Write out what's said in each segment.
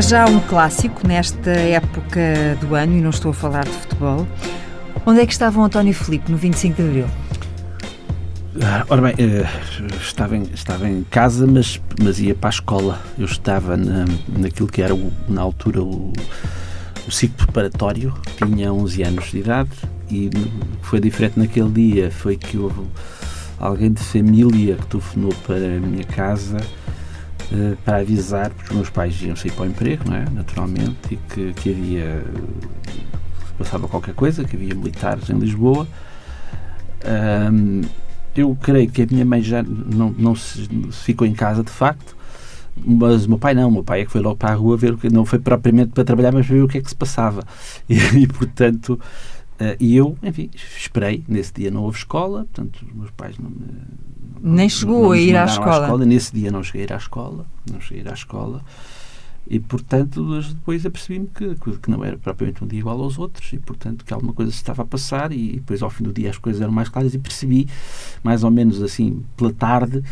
É já um clássico nesta época do ano, e não estou a falar de futebol. Onde é que estava o António Filipe no 25 de Abril? Ah, ora bem, eh, estava em, estava em casa, mas, mas ia para a escola. Eu estava na, naquilo que era, o, na altura, o, o ciclo preparatório. Tinha 11 anos de idade e o que foi diferente naquele dia foi que houve alguém de família que telefonou para a minha casa uh, para avisar, porque os meus pais iam sair para o emprego, não é? naturalmente, e que, que havia. passava qualquer coisa, que havia militares em Lisboa. Um, eu creio que a minha mãe já não, não se, ficou em casa de facto, mas o meu pai não, o meu pai é que foi logo para a rua ver o que não foi propriamente para trabalhar, mas para ver o que é que se passava. E, e portanto, Uh, eu, enfim, esperei. Nesse dia não houve escola, portanto, os meus pais não me. Nem chegou a ir à escola. à escola. Nesse dia não cheguei a ir à escola. Não cheguei a ir à escola. E, portanto, depois apercebi-me que, que não era propriamente um dia igual aos outros e, portanto, que alguma coisa se estava a passar. E depois, ao fim do dia, as coisas eram mais claras e percebi, mais ou menos assim, pela tarde,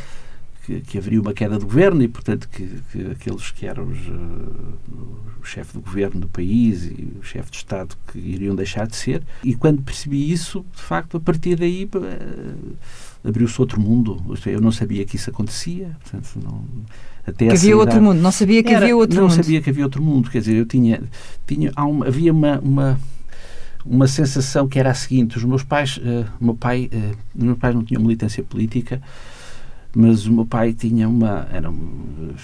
que, que haveria uma queda do governo e, portanto, que, que aqueles que eram os, uh, o chefe do governo do país e o chefe de Estado que iriam deixar de ser. E quando percebi isso, de facto, a partir daí uh, abriu-se outro mundo. Eu não sabia que isso acontecia. Portanto, não, até que havia idade, outro mundo. Não sabia que era, havia outro não mundo. Não sabia que havia outro mundo. Quer dizer, eu tinha, tinha uma, havia uma, uma uma sensação que era a seguinte: os meus pais, uh, meu pai, uh, os meus pais não tinham militância política, mas o meu pai tinha uma. Era um,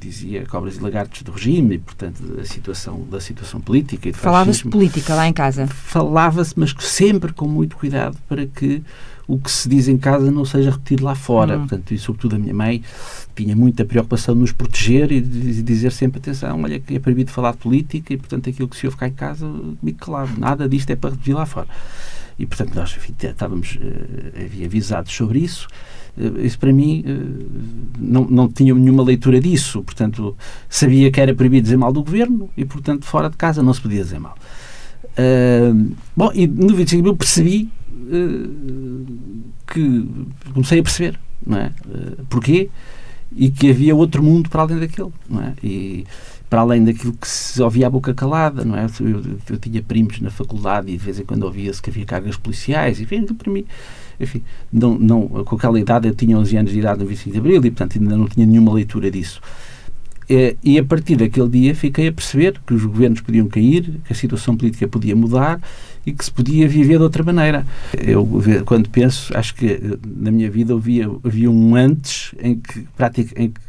dizia cobras e lagartos do regime e, portanto, da situação, da situação política e Falava-se política lá em casa? Falava-se, mas sempre com muito cuidado para que o que se diz em casa não seja repetido lá fora. Hum. Portanto, e sobretudo a minha mãe tinha muita preocupação de nos proteger e de dizer sempre, atenção, olha que é proibido falar de política e, portanto, aquilo que se ouve cá em casa, me claro, nada disto é para repetir lá fora. E, portanto, nós enfim, estávamos uh, avisados sobre isso. Uh, isso, para mim, uh, não, não tinha nenhuma leitura disso. Portanto, sabia que era proibido dizer mal do governo e, portanto, fora de casa não se podia dizer mal. bom, e no 25 de percebi que comecei a perceber, não é? porquê? E que havia outro mundo para além daquele, não é? E, para além daquilo que se ouvia a boca calada, não é? Eu, eu tinha primos na faculdade e de vez em quando ouvia-se que havia cargas policiais, e enfim, para mim, enfim, não, não, com aquela idade, eu tinha 11 anos de idade no 25 de Abril e, portanto, ainda não tinha nenhuma leitura disso. E, e a partir daquele dia fiquei a perceber que os governos podiam cair, que a situação política podia mudar e que se podia viver de outra maneira. Eu, quando penso, acho que eh, na minha vida havia, havia um antes em que, prática, em que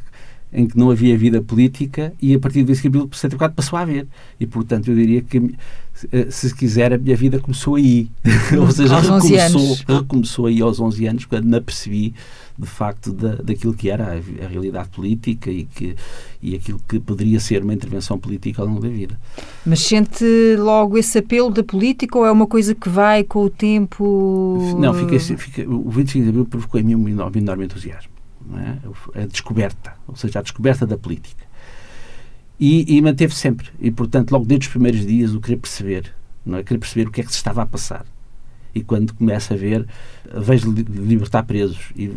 em que não havia vida política e a partir desse capítulo 74 passou a haver. E, portanto, eu diria que, eh, se quiser, a minha vida começou aí. Ou seja, recomeçou, recomeçou aí aos 11 anos, quando me apercebi, de facto, da, daquilo que era a, a, realidade política e, que, e aquilo que poderia ser uma intervenção política ao longo da vida. Mas sente logo esse apelo da política ou é uma coisa que vai com o tempo? Não, fica, fica, o 25 de Abril provocou em mim um enorme, um enorme entusiasmo é? a descoberta, ou seja, a descoberta da política. E, e manteve sempre. E, portanto, logo desde os primeiros dias, o querer perceber, não é? Querer perceber o que é que se estava a passar. E quando começa a ver, vejo libertar presos, e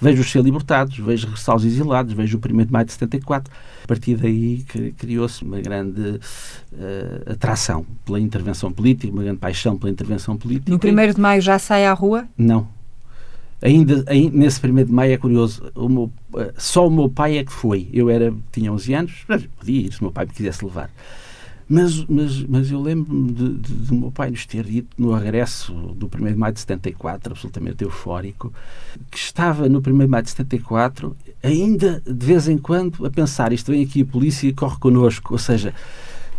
vejo-os ser libertados, vejo regressar exilados, vejo o 1 de maio de 74. A partir daí criou-se uma grande uh, atração pela intervenção política, uma grande paixão pela intervenção política. No 1 de maio já sai à rua? Não, Ainda, nesse primeiro de maio é curioso, o meu, eh, só o meu pai é que foi. Eu era, tinha 11 anos, podia ir se o meu pai me quisesse levar. Mas, mas, mas eu lembro-me de, de, de, meu pai nos ter dito no regresso do 1 de maio de 74, absolutamente eufórico, que estava no 1 de maio de 74, ainda de vez em quando a pensar: isto vem aqui a polícia e corre connosco. Ou seja,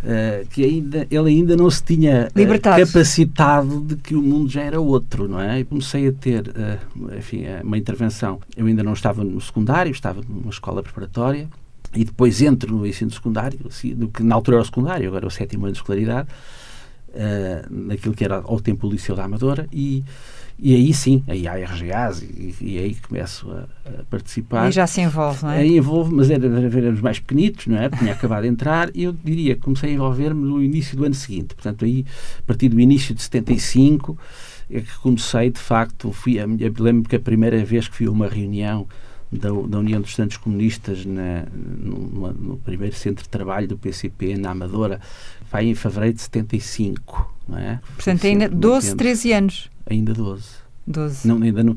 Uh, que ainda, ele ainda não se tinha uh, capacitado de que o mundo já era outro, não é? E comecei a ter, uh, enfim, uma intervenção. Eu ainda não estava no secundário, estava numa escola preparatória, e depois entro no ensino secundário, assim, do que na altura era o secundário, agora é o sétimo ano de escolaridade, naquilo que era ao tempo o Liceu da Amadora, e e aí sim, aí há RGAs e, e aí começo a, a, participar. E já se envolve, não é? Aí envolve, mas era, éramos mais pequenitos, não é? Tinha acabado de entrar e eu diria que comecei a envolver-me no início do ano seguinte. Portanto, aí, a partir do início de 75, é que comecei, de facto, fui a, lembro que a primeira vez que fui a uma reunião da, da União dos Estudantes Comunistas na, no, no, primeiro centro de trabalho do PCP, na Amadora, vai em fevereiro de 75, não é? Portanto, ainda 12, 13 anos. Ainda 12. 12. Não, ainda não,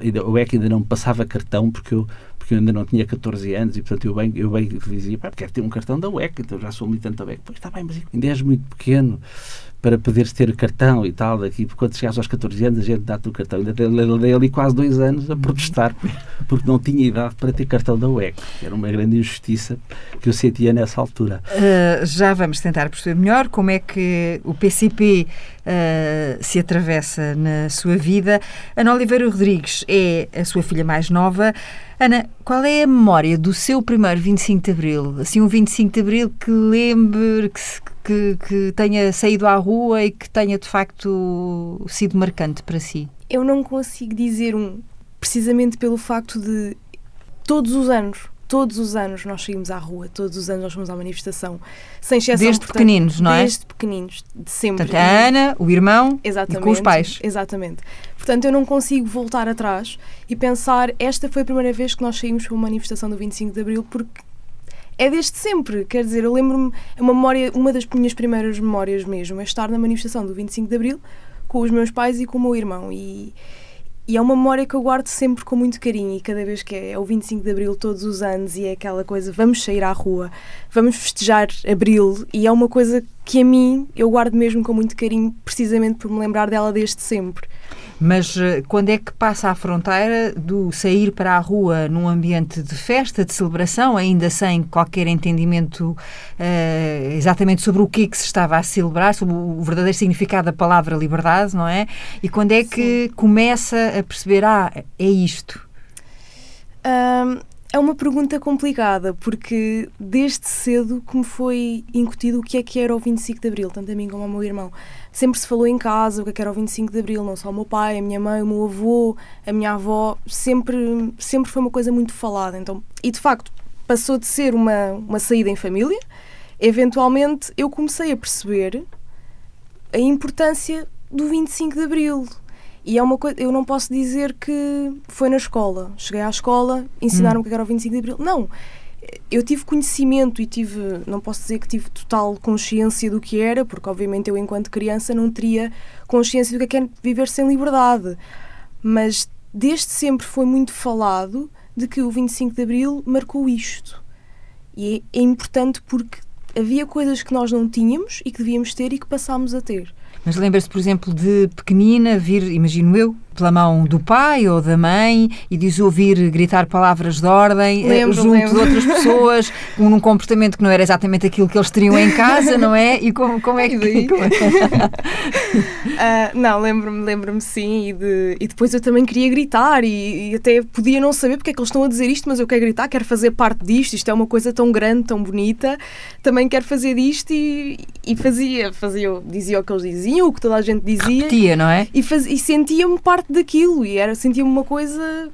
ainda, o EC ainda não passava cartão porque eu, porque eu ainda não tinha 14 anos e, portanto, eu bem, eu bem dizia, pá, quero ter um cartão da UEC, então já sou militante da UEC. Pois está bem, mas ainda és muito pequeno para poderes ter cartão e tal, daqui, quando chegares aos 14 anos a gente dá-te o cartão. Ainda dei ali quase dois anos a protestar porque não tinha idade para ter cartão da UEC. Era uma grande injustiça que eu sentia nessa altura. Uh, já vamos tentar perceber melhor como é que o PCP uh, se atravessa na sua vida. Ana Oliveira Rodrigues é a sua filha mais nova. Ana, qual é a memória do seu primeiro 25 de Abril? Assim, um 25 de Abril que lembre, que, que, que tenha saído à rua e que tenha de facto sido marcante para si? Eu não consigo dizer um, precisamente pelo facto de todos os anos todos os anos nós saímos à rua, todos os anos nós fomos à manifestação, sem exceção. Desde portanto, pequeninos, não é? Desde pequeninos, de sempre. Portanto, a Ana, o irmão Exatamente, e com os pais. Exatamente. Portanto, eu não consigo voltar atrás e pensar, esta foi a primeira vez que nós saímos para uma manifestação do 25 de Abril, porque é desde sempre. Quer dizer, eu lembro-me, é uma, memória, uma das minhas primeiras memórias mesmo, é estar na manifestação do 25 de Abril com os meus pais e com o meu irmão. E e é uma memória que eu guardo sempre com muito carinho e cada vez que é, é o 25 de Abril todos os anos e é aquela coisa, vamos sair à rua, vamos festejar Abril e é uma coisa que a mim eu guardo mesmo com muito carinho precisamente por me lembrar dela desde sempre. Mas eh, quando é que passa a fronteira do sair para a rua num ambiente de festa, de celebração, ainda sem qualquer entendimento uh, exatamente sobre o que, é que se estava a celebrar, sobre o verdadeiro significado da palavra liberdade, não é? E quando é que Sim. começa a perceber, ah, é isto? Um, é uma pergunta complicada, porque desde cedo que me foi incutido o que é que era o 25 de Abril, tanto a mim como ao meu irmão. Sempre se falou em casa o que é que era o 25 de Abril, não só o meu pai, a minha mãe, o meu avô, a minha avó, sempre, sempre foi uma coisa muito falada. Então, e de facto, passou de ser uma, uma saída em família, eventualmente eu comecei a perceber a importância do 25 de Abril e é uma coisa, eu não posso dizer que foi na escola. Cheguei à escola, ensinaram hum. que era o 25 de Abril. Não. Eu tive conhecimento e tive, não posso dizer que tive total consciência do que era, porque obviamente eu, enquanto criança, não teria consciência do que é, é viver sem liberdade. Mas desde sempre foi muito falado de que o 25 de Abril marcou isto. E é, é importante porque havia coisas que nós não tínhamos e que devíamos ter e que passámos a ter. Mas lembra-se, por exemplo, de pequenina vir, imagino eu, pela mão do pai ou da mãe e de ouvir gritar palavras de ordem eh, lembro, junto lembro. de outras pessoas, num comportamento que não era exatamente aquilo que eles teriam em casa, não é? E como, como é que. uh, não, lembro-me, lembro-me sim, e, de, e depois eu também queria gritar e, e, até podia não saber porque é que eles estão a dizer isto, mas eu quero gritar, quero fazer parte disto, isto é uma coisa tão grande, tão bonita, também quero fazer disto e, e fazia, fazia, dizia o que eles diziam, o que toda a gente dizia. Repetia, não é? E, faz, e sentia-me parte parte daquilo e era sentia-me uma coisa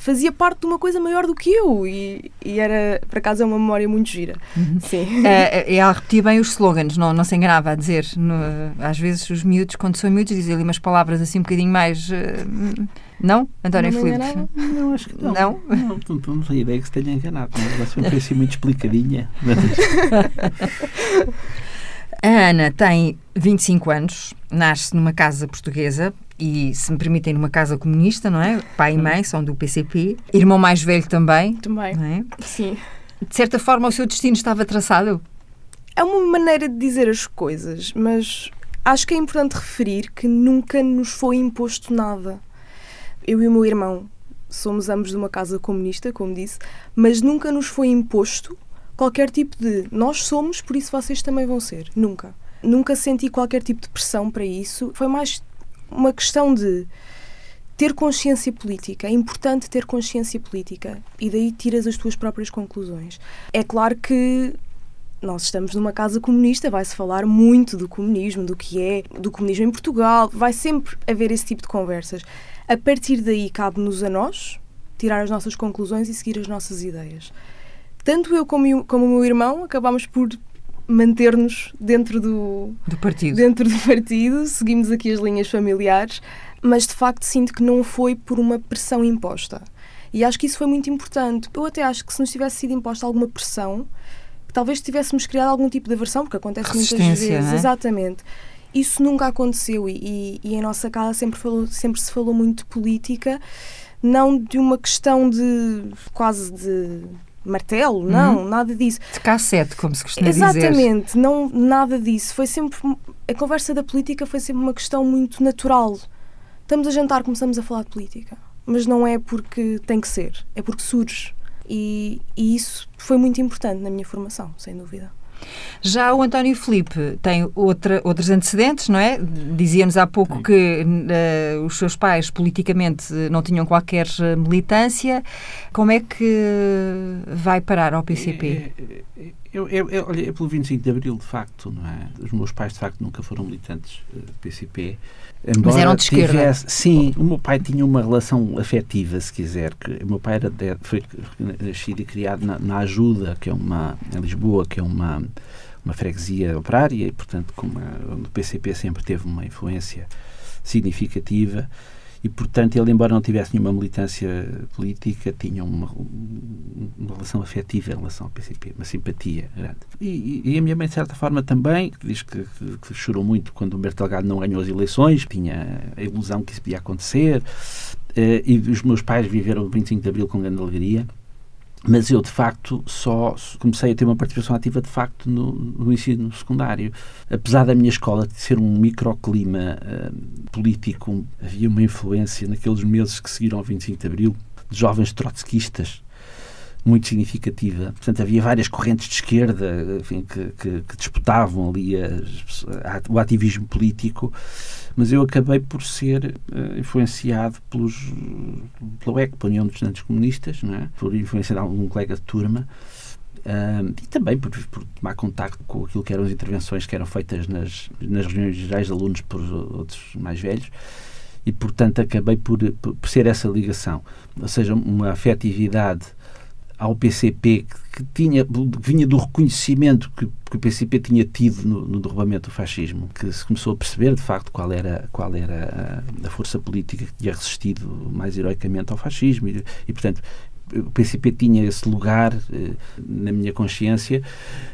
fazia parte de uma coisa maior do que eu e, e era, por acaso, é uma memória muito gira. Uhum. Sim. É, é, a repetir bem os slogans, não, não se enganava a dizer. No, às vezes os miúdos, quando são miúdos, dizem ali umas palavras assim um bocadinho mais... Uh, não, António não Filipe? Não, acho que não. Não? Não, não, não, não tenho ideia que se tenha enganado. Mas foi assim muito explicadinha. a Ana tem 25 anos, nasce numa casa portuguesa, e, se me permitem, numa casa comunista, não é? Pai e mãe são do PCP. Irmão mais velho também. Também. Não é? Sim. De certa forma, o seu destino estava traçado? É uma maneira de dizer as coisas, mas acho que é importante referir que nunca nos foi imposto nada. Eu e o meu irmão somos ambos de uma casa comunista, como disse, mas nunca nos foi imposto qualquer tipo de nós somos, por isso vocês também vão ser. Nunca. Nunca senti qualquer tipo de pressão para isso. Foi mais uma questão de ter consciência política. É importante ter consciência política e daí tiras as tuas próprias conclusões. É claro que nós estamos numa casa comunista, vai-se falar muito do comunismo, do que é, do comunismo em Portugal, vai sempre haver esse tipo de conversas. A partir daí, cabe-nos a nós tirar as nossas conclusões e seguir as nossas ideias. Tanto eu como, eu, como o meu irmão acabamos por manter-nos dentro do, do partido. Dentro do partido, seguimos aqui as linhas familiares, mas de facto sinto que não foi por uma pressão imposta. E acho que isso foi muito importante. Eu até acho que se nos tivesse sido imposta alguma pressão, talvez tivéssemos criado algum tipo de aversão, porque acontece muitas vezes. É? Exatamente. Isso nunca aconteceu e, e, e, em nossa casa sempre, falou, sempre se falou muito de política, não de uma questão de quase de martelo, não, uhum. nada disso. De cassete, como se costuma Exatamente, dizer. Exatamente, não, nada disso. Foi sempre, a conversa da política foi sempre uma questão muito natural. Estamos a jantar, começamos a falar de política, mas não é porque tem que ser, é porque surge. E, e isso foi muito importante na minha formação, sem dúvida. Já o António Felipe tem outra, outros antecedentes, não é? Dizia-nos há pouco Sim. que uh, os seus pais politicamente não tinham qualquer militância. Como é que vai parar ao PCP? É, é, é, eu, eu, eu, olha, é pelo 25 de Abril, de facto, não é? Os meus pais, de facto, nunca foram militantes uh, PCP. Embora Mas eram de esquerda? Tivesse, sim, o meu pai tinha uma relação afetiva, se quiser. Que, o meu pai era de, foi nascido e criado na, na, Ajuda, que é uma, em Lisboa, que é uma, uma freguesia operária, e, portanto, como onde o PCP sempre teve uma influência significativa e, portanto, ele, embora não tivesse nenhuma militância política, tinha uma, uma relação afetiva em relação ao PCP, uma simpatia grande. E, e, a minha mãe, de certa forma, também, diz que, que, que chorou muito quando Humberto Delgado não ganhou as eleições, tinha a ilusão que isso podia acontecer, eh, e os meus pais viveram o 25 de Abril com grande alegria. Mas eu, de facto, só comecei a ter uma participação ativa, de facto, no, no ensino secundário. Apesar da minha escola ser um microclima uh, político, havia uma influência naqueles meses que seguiram ao 25 de Abril, de jovens trotskistas, muito significativa. Portanto, havia várias correntes de esquerda enfim, que, que, que disputavam ali as, o ativismo político mas eu acabei por ser uh, influenciado pelos, pela UEC, pela União dos Estudantes Comunistas, não é? por influência de algum colega de turma, e também por, por, tomar contacto com aquilo que eram as intervenções que eram feitas nas, nas reuniões gerais de alunos por outros mais velhos, e portanto acabei por, por ser essa ligação, ou seja, uma afetividade ao PCP que, tinha, vinha do reconhecimento que, que o PCP tinha tido no, no, derrubamento do fascismo, que se começou a perceber de facto qual era, qual era a, a força política que tinha resistido mais heroicamente ao fascismo e, e portanto o PCP tinha esse lugar eh, na minha consciência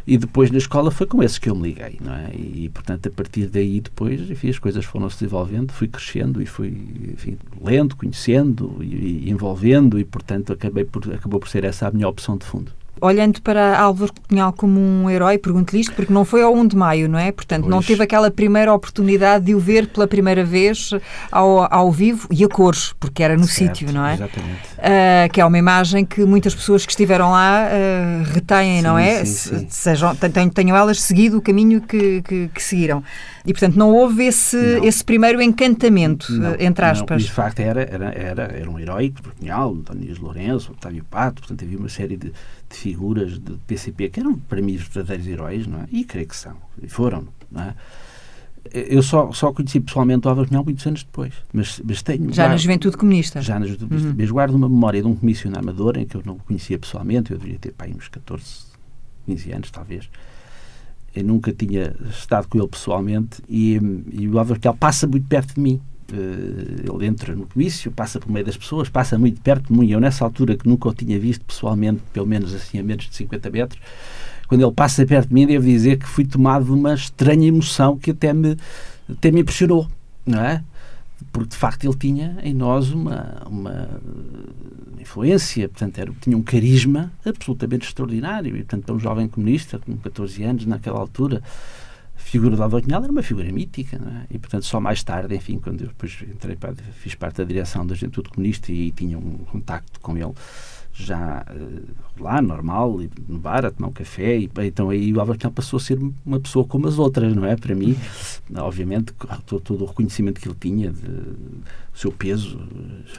e depois na escola foi com esses que eu me liguei, não é? E, portanto, a partir daí depois, enfim, as coisas foram se desenvolvendo, fui crescendo e fui, enfim, lendo, conhecendo e, e envolvendo e, portanto, acabei por, acabou por ser essa a minha opção de fundo. Olhando para Álvaro Cunhal como um herói, pergunto-lhe isto porque não foi ao 1 de maio, não é? Portanto, pois. não teve aquela primeira oportunidade de o ver pela primeira vez ao, ao vivo e a cores, porque era no sítio, não é? Exatamente. Uh, que é uma imagem que muitas pessoas que estiveram lá uh, retêm, sim, não é? Sim, sim. Sejam, tenham, tenham elas seguido o caminho que, que, que seguiram. E, portanto, não houve esse, não. esse primeiro encantamento, não, entre aspas. Não. E, de facto, era, era, era, era um herói, Cunhal, António Lourenço, Otávio Pato, portanto, havia uma série de, de figuras de PCP que eram, para mim, verdadeiros heróis, não é? E creio que são, e foram, não é? Eu só, só conheci pessoalmente o Álvaro Cunhal muitos anos depois. Mas, mas tenho, já guardo, na juventude comunista? Já na juventude comunista. Uhum. Mas guardo uma memória de um comício na Amadora em que eu não o conhecia pessoalmente. Eu deveria ter pá, uns 14, 15 anos, talvez. Eu nunca tinha estado com ele pessoalmente e, e o Álvaro Cunhal passa muito perto de mim. Uh, ele entra no comício, passa por meio das pessoas, passa muito perto de mim. Eu, nessa altura, que nunca o tinha visto pessoalmente, pelo menos assim a menos de 50 metros, quando ele passa perto de mim, devo dizer que fui tomado de uma estranha emoção que até me, até me impressionou, não é? Porque de facto ele tinha em nós uma, uma influência, portanto, era, tinha um carisma absolutamente extraordinário. E, portanto, para um jovem comunista, com 14 anos, naquela altura, figura de Álvaro Cunhal era uma figura mítica, é? e portanto só mais tarde, enfim, quando eu depois entrei para, fiz parte da direção da Juventude Comunista e, e tinha um contacto com ele já uh, lá, normal, no bar, a tomar um café, e então aí o Álvaro Cunhal passou a ser uma pessoa como as outras, não é? Para mim, obviamente, todo, todo o reconhecimento que ele tinha, de, o seu peso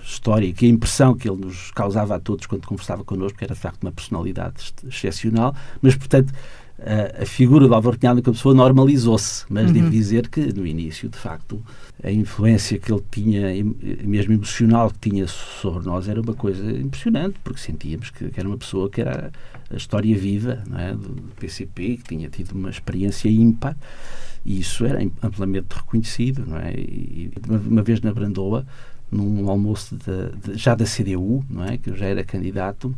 histórico, a impressão que ele nos causava a todos quando conversava connosco, era de facto uma personalidade excepcional, mas portanto a, a figura do Álvaro Cunhal como pessoa normalizou-se, mas Uhum. devo dizer que no início, de facto, a influência que ele tinha, mesmo emocional que tinha sobre nós, era uma coisa impressionante, porque sentíamos que, que era uma pessoa que era a história viva é, do, do PCP, que tinha tido uma experiência ímpar, e isso era am- amplamente reconhecido, não é? E uma, uma vez na Brandoa, num almoço de- de- já da CDU, não é, que eu já era candidato,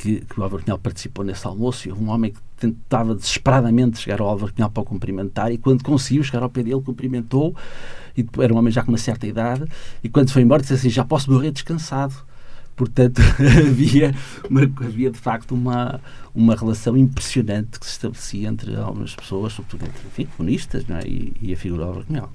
que, que o Álvaro Cunhal participou nesse almoço e houve um homem que tentava desesperadamente chegar ao Álvaro Cunhal para o cumprimentar e quando conseguiu chegar ao pé dele, cumprimentou e era um homem já com uma certa idade e quando foi embora disse assim, já posso morrer descansado. Portanto, havia, uma- havia de facto uma, uma relação impressionante que se estabelecia entre algumas pessoas, sobretudo entre enfim, comunistas não é? e, e a figura do Álvaro Cunhal.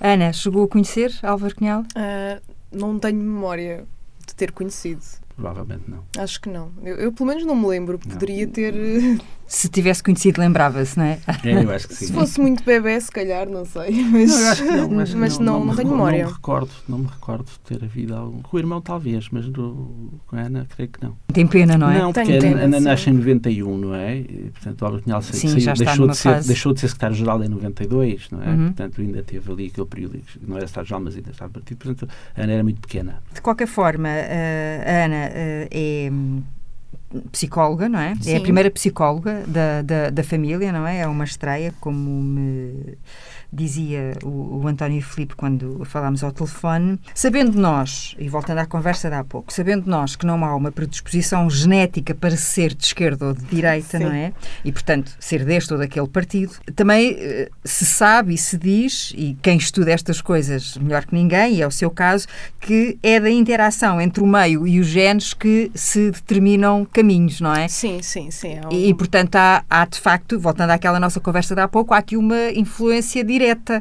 Ana, chegou a conhecer Álvaro Cunhal? Ah, não tenho memória de ter conhecido. Provavelmente não. Acho que não. Eu, eu, pelo menos não me lembro. Não. Poderia ter. Se tivesse conhecido, lembrava-se, não é? É, eu acho que sim. Se fosse muito bebê, se calhar, não sei. Mas, Não, eu acho que não, acho que mas não, não, me tenho memória. Não me recordo, não me recordo de ter havido algum. Com o irmão, talvez, mas do, com a Ana, creio que não. Tem pena, não é? Não, porque Tenho a Ana nasce em 91, não é? E, portanto, o Álvaro Cunhal Sim, saiu- deixou, de ser, fase. deixou de ser secretário-geral em 92, não é? Uhum. Portanto, ainda teve ali aquele período, que não era secretário-geral, mas ainda estava partido. Portanto, a Ana era muito pequena. De qualquer forma, eh, a Ana eh, é hum, psicóloga, não é? É a Sim. primeira psicóloga da, da, da família, não é? É uma estreia, como me dizia o, o António Filipe quando falámos ao telefone. Sabendo nós, e voltando à conversa de há pouco, sabendo nós que não há uma predisposição genética para ser de esquerda ou de direita, Sim. não é? E, portanto, ser deste ou daquele partido, também eh, se sabe e se diz, e quem estuda estas coisas melhor que ninguém, e é o seu caso, que é da interação entre o meio e os genes que se determinam caminhos, não é? Sim, sim, sim. é um- E, portanto, há, há, de facto, voltando àquela nossa conversa de há pouco, há aqui uma influência direta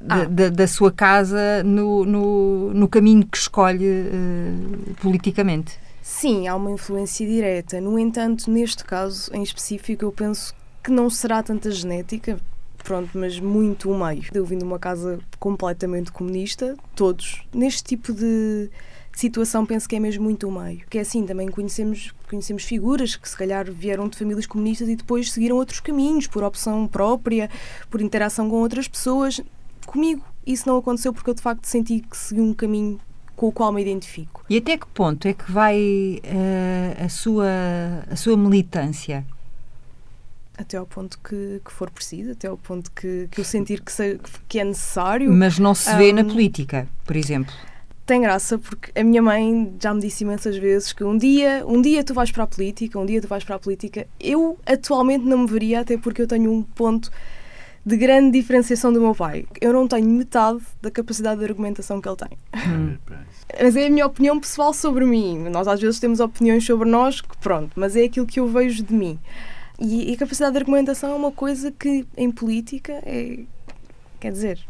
da, Ah. da- da sua casa no, no, no caminho que escolhe eh, politicamente. Sim, há uma influência direta. No entanto, neste caso em específico, eu penso que não será tanta genética, pronto, mas muito o meio. Eu vim de uma casa completamente comunista, todos. Neste tipo de situação, penso que é mesmo muito o meio. Que é assim, também conhecemos, conhecemos figuras que se calhar vieram de famílias comunistas e depois seguiram outros caminhos, por opção própria, por interação com outras pessoas. Comigo, isso não aconteceu porque eu de facto senti que segui um caminho com o qual me identifico. E até que ponto é que vai eh, a, sua, a sua militância? Até ao ponto que, que for preciso, até ao ponto que, que eu sentir que, se- que é necessário. Mas não se vê na Hum. política, por exemplo. Tem graça porque a minha mãe já me disse imensas vezes que um dia, um dia tu vais para a política, um dia tu vais para a política. Eu atualmente não me veria, até porque eu tenho um ponto de grande diferenciação do meu pai. Eu não tenho metade da capacidade de argumentação que ele tem. Hum. Mas é a minha opinião pessoal sobre mim. Nós às vezes temos opiniões sobre nós, que pronto, mas é aquilo que eu vejo de mim. E, e a capacidade de argumentação é uma coisa que em política é. Quer dizer,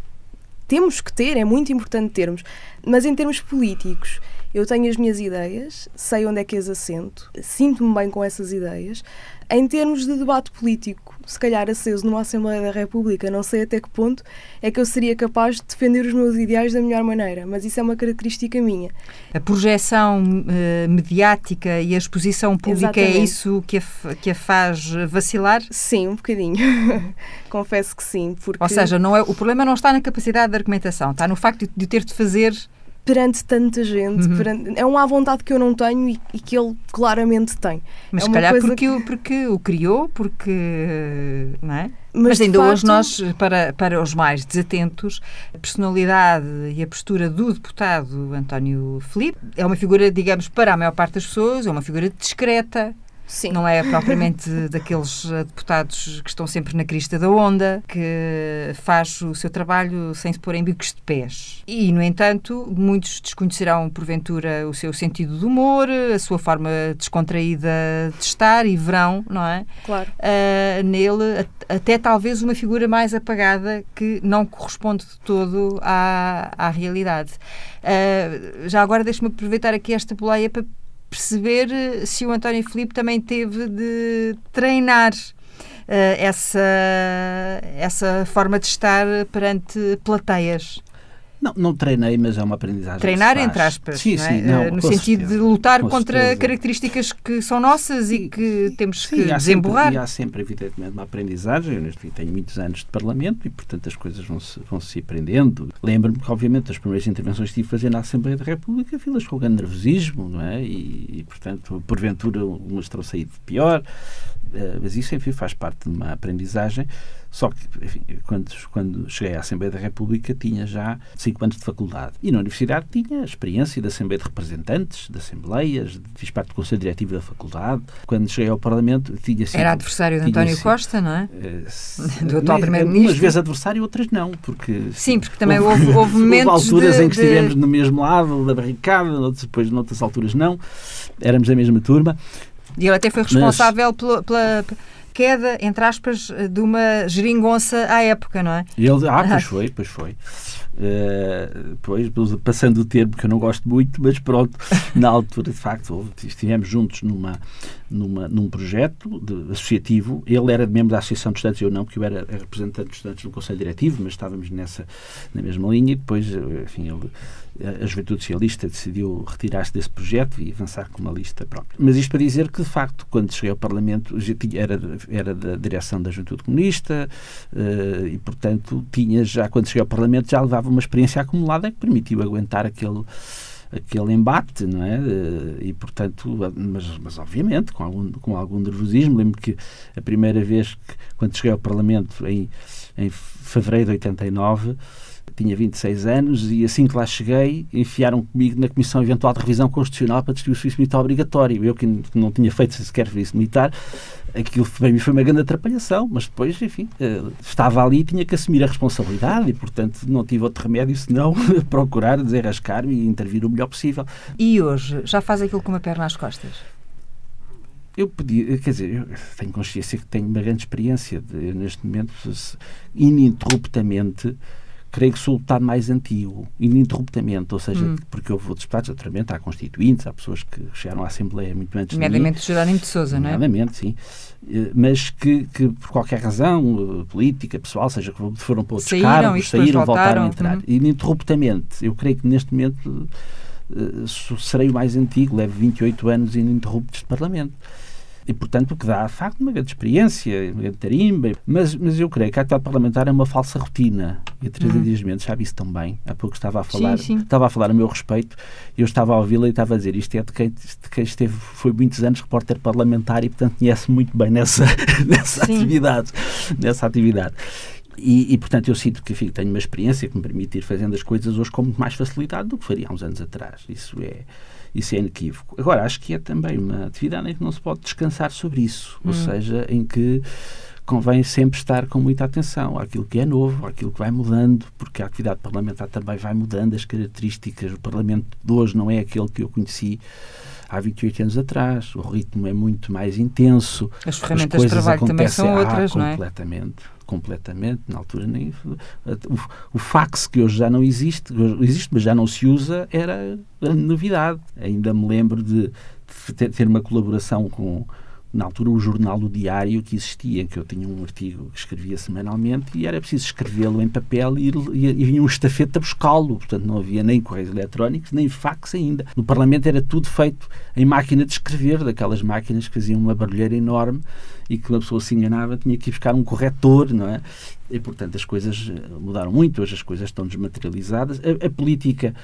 temos que ter, é muito importante termos. Mas em termos políticos, eu tenho as minhas ideias, sei onde é que as assento, sinto-me bem com essas ideias. Em termos de debate político, se calhar aceso numa Assembleia da República, não sei até que ponto é que eu seria capaz de defender os meus ideais da melhor maneira, mas isso é uma característica minha. A projeção eh, mediática e a exposição pública é Exatamente. isso que a, que a faz vacilar? Sim, um bocadinho. Confesso que sim, porque Ou seja, não é, o problema não está na capacidade de argumentação, está no facto de, de ter de fazer. Perante tanta gente, Uhum. perante- é uma à vontade que eu não tenho e, e que ele claramente tem. Mas É se calhar porque, o- porque o criou, porque. Não é? Mas, Mas, ainda hoje facto, nós, para, para os mais desatentos, a personalidade e a postura do deputado António Filipe é uma figura, digamos, para a maior parte das pessoas, é uma figura discreta, Sim. não é propriamente daqueles eh, deputados que estão sempre na crista da onda, que faz o seu trabalho sem se pôr em bicos de pés. E, no entanto, muitos desconhecerão, porventura, o seu sentido de humor, a sua forma descontraída de estar e verão, não é? Claro. ah, nele até talvez uma figura mais apagada que não corresponde de todo à, à realidade. Ah, já agora deixe-me aproveitar aqui esta boleia para perceber eh, se o António Filipe também teve de treinar ah, essa, essa forma de estar perante plateias. Não, não treinei, mas é uma aprendizagem. Treinar, entre aspas, sim, não é? sim, não, no com sentido certeza, de lutar contra certeza. características que são nossas e Sim, que temos Sim, que desemburrar. Sempre, e há sempre, evidentemente, uma aprendizagem. Eu neste tenho muitos anos de Parlamento e, portanto, as coisas vão-se vão -se aprendendo. Lembro-me que, obviamente, as primeiras intervenções que tive a fazer na Assembleia da República filas com grande nervosismo, não é? E, e, portanto, porventura, umas terão saído pior. Uh, mas isso, enfim, faz parte de uma aprendizagem. Só que, enfim, quando, quando cheguei à Assembleia da República, tinha já cinco anos de faculdade. E na Universidade tinha experiência da Assembleia de Representantes, de Assembleias, fiz parte do Conselho Diretivo da Faculdade. Quando cheguei ao Parlamento, tinha cinco, Era adversário de António Costa, não é? Uh, do atual Primeiro-Ministro. Umas vezes adversário, outras não. Porque, Sim, porque também houve, houve, houve momentos. Houve alturas de, em que estivemos de... no mesmo lado da barricada, depois, noutras alturas, não. Éramos a mesma turma. E ele até foi responsável mas... pela, pela queda, entre aspas, de uma geringonça à época, não é? Ele, ah, pois foi, pois foi. Uh, pois, passando o termo que eu não gosto muito, mas pronto, na altura, de facto, estivemos juntos numa, numa, num projeto de, associativo. Ele era membro da Associação de Estudantes, eu não, porque eu era representante de estudantes no Conselho Diretivo, mas estávamos nessa, na mesma linha. E depois, enfim, ele, a Juventude Socialista decidiu retirar-se desse projeto e avançar com uma lista própria. Mas isto para dizer que, de facto, quando cheguei ao Parlamento, era, era da direção da Juventude Comunista uh, e, portanto, tinha já, quando cheguei ao Parlamento, já levava uma experiência acumulada que permitiu aguentar aquele aquele embate, não é? E, portanto, mas, mas obviamente, com algum, com algum nervosismo. Lembro que a primeira vez que, quando cheguei ao Parlamento, em, em fevereiro de 89, tinha 26 anos e assim que lá cheguei, enfiaram comigo na Comissão Eventual de Revisão Constitucional para discutir o serviço militar obrigatório. Eu que não tinha feito sequer serviço militar, aquilo para mim foi uma grande atrapalhação, mas depois, enfim, estava ali e tinha que assumir a responsabilidade e, portanto, não tive outro remédio senão procurar desenrascar-me e intervir o melhor possível. E hoje, já faz aquilo com uma perna às costas? Eu pedi, quer dizer, eu tenho consciência que tenho uma grande experiência de, neste momento, ininterruptamente creio que sou o deputado mais antigo, ininterruptamente, ou seja, hum. porque eu vou deputados, naturalmente, há constituintes, há pessoas que chegaram à Assembleia muito antes Nomeadamente de mim. Jerónimo de Sousa, não é? Nomeadamente, sim. Mas que, que, por qualquer razão, política, pessoal, seja que foram para outros saíram, cargos, saíram, voltaram, voltaram a entrar. Hum. Ininterruptamente. Eu creio que neste momento serei o mais antigo, levo 28 anos ininterruptos de Parlamento. E, portanto, o que dá, de facto, uma grande experiência, uma grande tarimba. Mas, mas eu creio que a atividade parlamentar é uma falsa rotina. E a Teresa Uhum. Dias Mendes sabe isso também. Há pouco estava a falar, sim. estava a falar a meu respeito. Eu estava a ouvi-la e estava a dizer isto é de quem, de quem esteve, foi muitos anos repórter parlamentar e, portanto, conhece muito bem nessa, nessa Sim. atividade. Nessa atividade. E, e, portanto, eu sinto que enfim, tenho uma experiência que me permite ir fazendo as coisas hoje com muito mais facilidade do que faria há uns anos atrás. Isso é, isso é inequívoco. Agora, acho que é também uma atividade em que não se pode descansar sobre isso, ou seja, em que convém sempre estar com muita atenção àquilo que é novo, àquilo que vai mudando, porque a atividade parlamentar também vai mudando as características. O Parlamento de hoje não é aquele que eu conheci há 28 anos atrás. O ritmo é muito mais intenso. As ferramentas de trabalho também são outras, ah, não é? Completamente. Completamente. Na altura nem. O, o fax que hoje já não existe, existe, mas já não se usa, era novidade. Ainda me lembro de, de ter uma colaboração com na altura o jornal do diário que existia, que eu tinha um artigo que escrevia semanalmente e era preciso escrevê-lo em papel e, e, e vinha um estafeta buscá-lo. Portanto, não havia nem correios eletrónicos, nem fax ainda. No Parlamento era tudo feito em máquina de escrever, daquelas máquinas que faziam uma barulheira enorme e que uma pessoa se enganava, tinha que ir buscar um corretor, não é? E, portanto, as coisas mudaram muito, hoje as coisas estão desmaterializadas. A, a política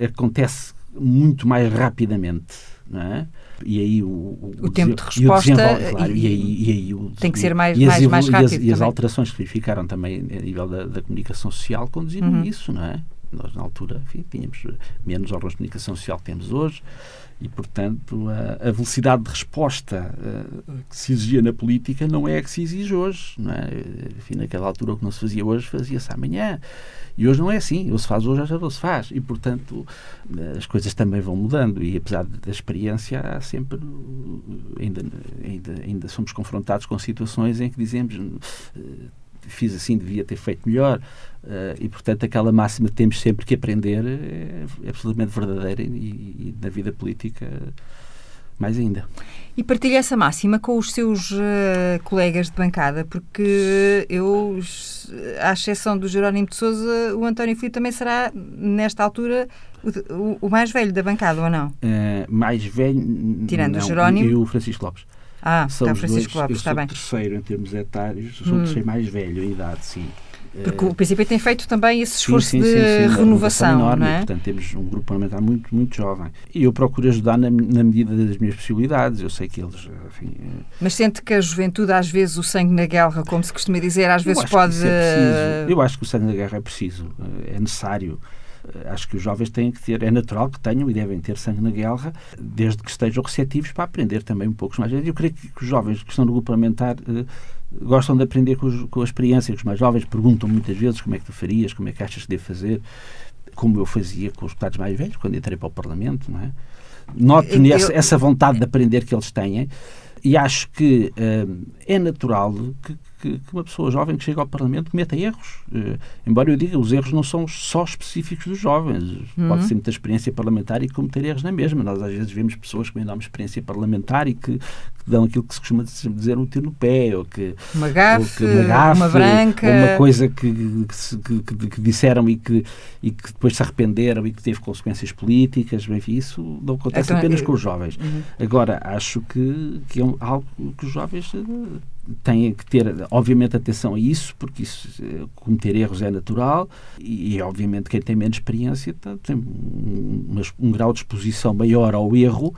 acontece muito mais rapidamente, não é? E aí o, o, o tempo de resposta claro, e, e, aí, e aí o, tem que ser mais, e mais, as, mais rápido. E as, e as, alterações que verificaram também a nível da, da comunicação social conduziram uhum. isso, não é? Nós, na altura, enfim, tínhamos menos órgãos de comunicação social que temos hoje e, portanto, a, a velocidade de resposta uh, que se exigia na política não é a que se exige hoje, não é? Enfim, naquela altura o que não se fazia hoje fazia-se amanhã. E hoje não é assim. Ou se faz hoje, já não se faz. E, portanto, as coisas também vão mudando. E, apesar da experiência, há sempre. Ainda, ainda, ainda somos confrontados com situações em que dizemos. Fiz assim, devia ter feito melhor. Uh, e, portanto, aquela máxima que temos sempre que aprender é, é absolutamente verdadeira e, e, na vida política mais ainda. E partilha essa máxima com os seus uh, colegas de bancada, porque eu, à exceção do Jerónimo de Souza, o António Filipe também será, nesta altura, o, o, mais velho da bancada, ou não? Uh, mais velho. Tirando não, o Jerónimo. E o Francisco Lopes. Ah, São está os Francisco dois, Lopes, está bem. Eu sou terceiro em termos etários, sou hum. o terceiro mais velho em idade, sim. Porque o PCP tem feito também esse esforço sim, sim, de sim, sim, renovação, enorme, não é? Portanto, temos um grupo parlamentar muito, muito jovem. E eu procuro ajudar na, na medida das minhas possibilidades. Eu sei que eles, enfim... Mas sente que a juventude, às vezes, o sangue na guerra, como se costuma dizer, às vezes pode... É eu acho que o sangue na guerra é preciso, é necessário acho que os jovens têm que ter, é natural que tenham e devem ter sangue na guerra, desde que estejam receptivos para aprender também um pouco mais. Eu creio que, os jovens que estão no grupo parlamentar gostam de aprender com, os, com a experiência. Os mais jovens perguntam muitas vezes como é que tu farias, como é que achas que devo fazer, como eu fazia com os deputados mais velhos, quando entrei para o Parlamento, não é? Noto eu, essa, essa vontade de aprender que eles têm e acho que uh, é natural que, que, que, uma pessoa jovem que chega ao Parlamento cometa erros. Uh, embora eu diga, os erros não são só específicos dos jovens. Uhum. Pode ser muita experiência parlamentar e cometer erros na mesma. Nós às vezes vemos pessoas com enorme experiência parlamentar e que, que dão aquilo que se costuma dizer um tiro no pé, ou que uma gafe, ou que, uma, gafe, uma branca, ou uma coisa que, que, que, disseram e que, e que depois se arrependeram e que teve consequências políticas. Enfim, isso não acontece então, apenas eu, com os jovens. Uhum. Agora, acho que, que é algo que os jovens uh, têm que ter, obviamente, atenção a isso, porque isso, eh, cometer erros é natural e, obviamente, quem tem menos experiência tem um, um grau de exposição maior ao erro,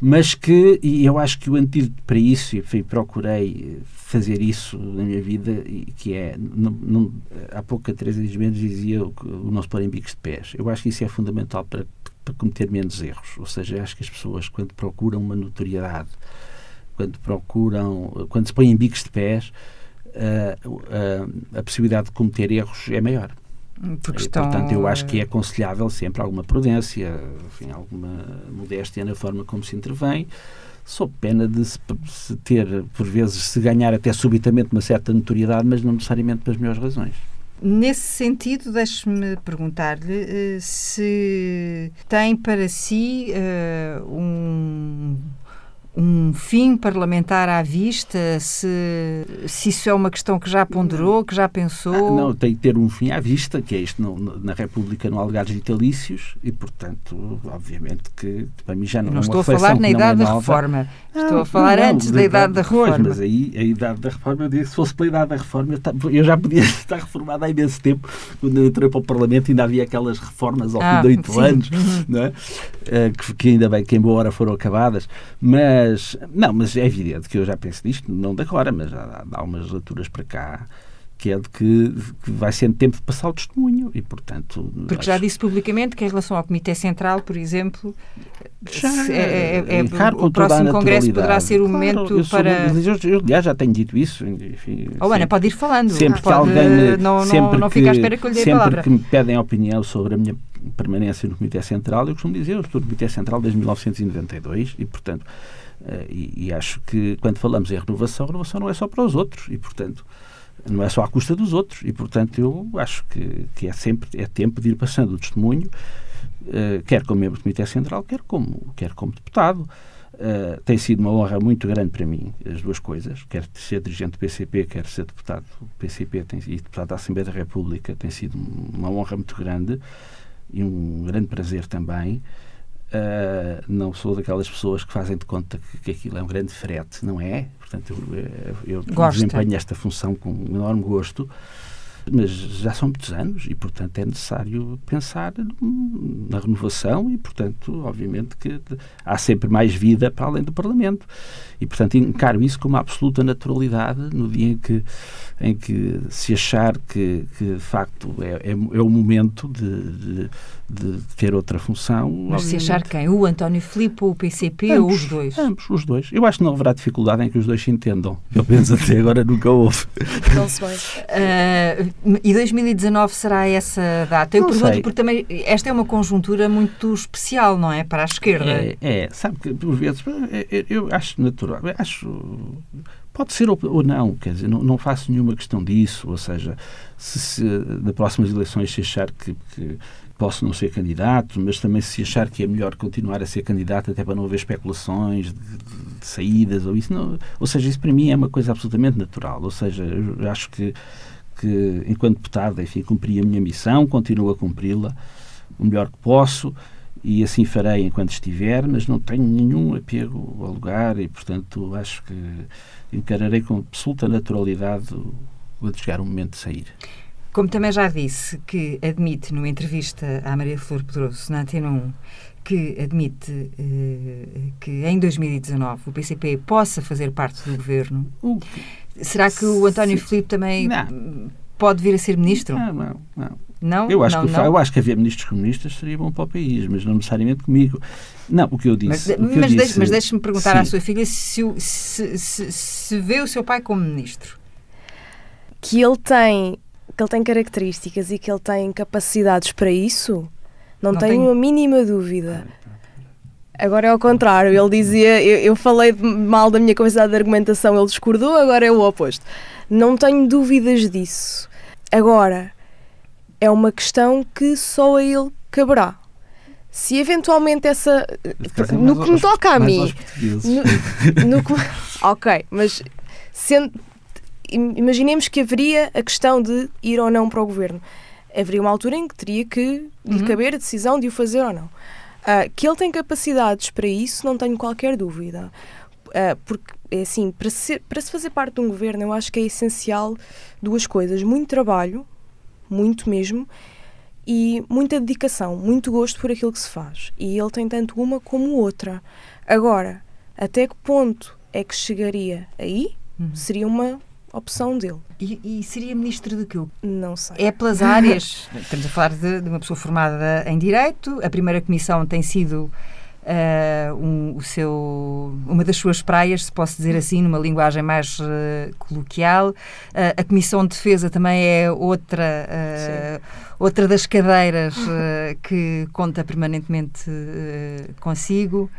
mas que, e eu acho que o antídoto para isso, e procurei fazer isso na minha vida, que é, não, não, há pouco a Teresa Mendes dizia o, o não pôr em bicos de pés. Eu acho que isso é fundamental para, para cometer menos erros. Ou seja, acho que as pessoas, quando procuram uma notoriedade, quando procuram, quando se põem em bicos de pés, uh, uh, a possibilidade de cometer erros é maior. Porque estão... Portanto, eu acho que é aconselhável sempre alguma prudência, enfim, alguma modéstia na forma como se intervém, sob pena de se, se ter, por vezes, se ganhar até subitamente uma certa notoriedade, mas não necessariamente pelas melhores razões. Nesse sentido, deixe-me perguntar-lhe uh, se tem para si uh, um um fim parlamentar à vista? Se, se isso é uma questão que já ponderou, que já pensou? Ah, não, tem que ter um fim à vista, que é isto. Não, na República não há legados vitalícios e, portanto, obviamente que para mim já não, não é estou a falar na idade é da reforma. Estou a falar não, antes da idade da reforma. Pois, mas aí a idade da reforma, eu se fosse pela idade da reforma, eu, já podia estar reformado há imenso tempo. Quando eu entrei para o Parlamento ainda havia aquelas reformas ao ah, fim de oito anos, não é? Uh, que, que, ainda bem que em boa hora foram acabadas. Mas, não, mas é evidente que eu já penso nisto, não de agora, mas há, há umas legislaturas para cá que é de que, que, vai sendo tempo de passar o testemunho e, portanto... Porque acho... já disse publicamente que em relação ao Comitê Central, por exemplo, já, é, é, é, o próximo Congresso poderá ser o momento claro, para... Eu, eu, aliás, já tenho dito isso. Enfim, oh, Ana, pode ir falando. Sempre pode, que alguém me, não, sempre não, não fica à espera que eu lhe dê a palavra. Sempre que me pedem opinião sobre a minha permanência no Comitê Central, eu costumo dizer, eu estou no Comitê Central desde 1992 e, portanto, e, e acho que quando falamos em renovação, renovação não é só para os outros e, portanto, não é só à custa dos outros. E, portanto, eu acho que, que é sempre é tempo de ir passando o testemunho, uh, quer como membro do Comitê Central, quer como, quer como deputado. Uh, tem sido uma honra muito grande para mim, as duas coisas, quer ser dirigente do PCP, quer ser deputado do PCP tem, e deputado da Assembleia da República, tem sido uma honra muito grande e um grande prazer também. Uh, não sou daquelas pessoas que fazem de conta que, que aquilo é um grande frete, não é? Portanto, eu, eu desempenho esta função com um enorme gosto mas já são muitos anos e, portanto, é necessário pensar na renovação e, portanto, obviamente que há sempre mais vida para além do Parlamento. E, portanto, encaro isso com uma absoluta naturalidade no dia em que, em que se achar que, que de facto, é, é, é o momento de, de, de, ter outra função. Mas obviamente. se achar quem? O António Filipe ou o PCP ambos, ou os dois? Ambos, os dois. Eu acho que não haverá dificuldade em que os dois se entendam. Pelo menos até agora nunca houve. Não se. Uh, e 2019 será essa data? Eu não pergunto sei. porque também esta é uma conjuntura muito especial, não é? Para a esquerda. É, é sabe que por vezes é, é, eu acho natural, acho Pode ser ou, ou não, quer dizer, não, não, faço nenhuma questão disso, ou seja, se, se nas próximas eleições se achar que, que, posso não ser candidato, mas também se achar que é melhor continuar a ser candidato até para não haver especulações de, de, de saídas ou isso, não, ou seja, isso para mim é uma coisa absolutamente natural, ou seja, eu acho que, que enquanto deputado, enfim, cumpri a minha missão, continuo a cumpri-la o melhor que posso e assim farei enquanto estiver, mas não tenho nenhum apego ao lugar e, portanto, acho que encararei com absoluta naturalidade o de chegar o momento de sair. Como também já disse, que admite numa entrevista à Maria Flor Pedroso na Antena 1 que admite eh, que em 2019 o PCP possa fazer parte do governo, será que o António Filipe também não. pode vir a ser ministro? Não, não, não. Não? Eu acho, não, que, não. eu acho que haver ministros comunistas seria bom para o país, mas não necessariamente comigo. Não, o que eu disse. Mas, mas, mas deixe-me perguntar sim. à sua filha se, se, se, se, vê o seu pai como ministro. Que ele tem, que ele tem características e que ele tem capacidades para isso, não, Não tenho tenho- a mínima dúvida. Agora é ao contrário, ele dizia, eu, eu falei mal da minha capacidade de argumentação, ele discordou, agora é o oposto. Não tenho dúvidas disso. Agora, é uma questão que só a ele caberá. Se eventualmente essa. No que me toca a mim. No, no ok, mas sendo, imaginemos que haveria a questão de ir ou não para o governo. Haveria uma altura em que teria que lhe Uhum. caber a decisão de o fazer ou não. Ah, que ele tem capacidades para isso, não tenho qualquer dúvida. Ah, porque, é assim, para se, para se fazer parte de um governo, eu acho que é essencial duas coisas: muito trabalho, muito mesmo, e muita dedicação, muito gosto por aquilo que se faz. E ele tem tanto uma como outra. Agora, até que ponto é que chegaria aí? Uhum. Seria uma opção dele. E, e seria ministro de quê? Não sei. É pelas áreas. Estamos a falar de, de uma pessoa formada em Direito. A primeira comissão tem sido ah, um- o seu, uma das suas praias, se posso dizer assim, numa linguagem mais ah, coloquial. Ah, a Comissão de Defesa também é outra, outra das cadeiras que conta permanentemente consigo.